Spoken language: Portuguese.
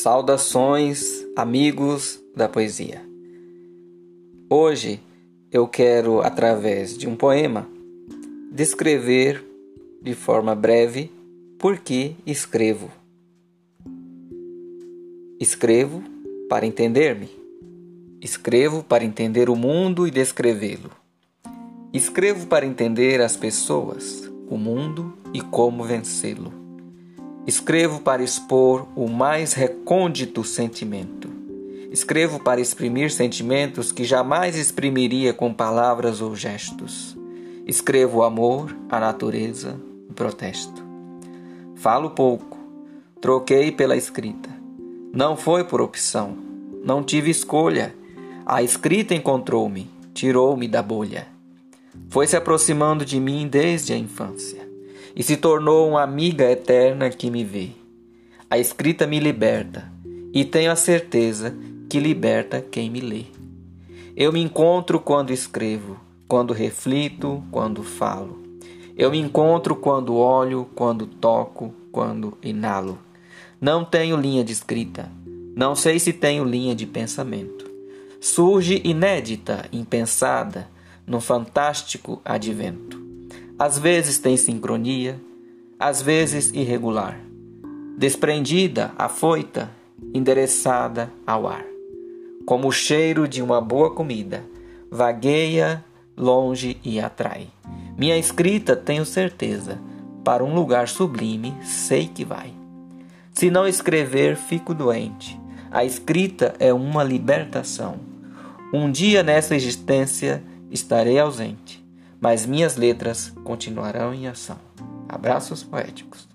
Saudações, amigos da poesia. Hoje eu quero, através de um poema, descrever de forma breve por que escrevo. Escrevo para entender-me. Escrevo para entender o mundo e descrevê-lo. Escrevo para entender as pessoas, o mundo e como vencê-lo. Escrevo para expor o mais recôndito sentimento. Escrevo para exprimir sentimentos que jamais exprimiria com palavras ou gestos. Escrevo o amor, a natureza, o protesto. Falo pouco, troquei pela escrita. Não foi por opção, não tive escolha. A escrita encontrou-me, tirou-me da bolha. Foi se aproximando de mim desde a infância e se tornou uma amiga eterna que me vê. A escrita me liberta e tenho a certeza que liberta quem me lê. Eu me encontro quando escrevo, quando reflito, quando falo. Eu me encontro quando olho, quando toco, quando inalo. Não tenho linha de escrita, não sei se tenho linha de pensamento. Surge inédita, impensada, num fantástico advento. Às vezes tem sincronia, às vezes irregular, desprendida, afoita, endereçada ao ar. Como o cheiro de uma boa comida, vagueia longe e atrai. Minha escrita, tenho certeza, para um lugar sublime sei que vai. Se não escrever, fico doente. A escrita é uma libertação. Um dia nessa existência estarei ausente mas minhas letras continuarão em ação. Abraços poéticos.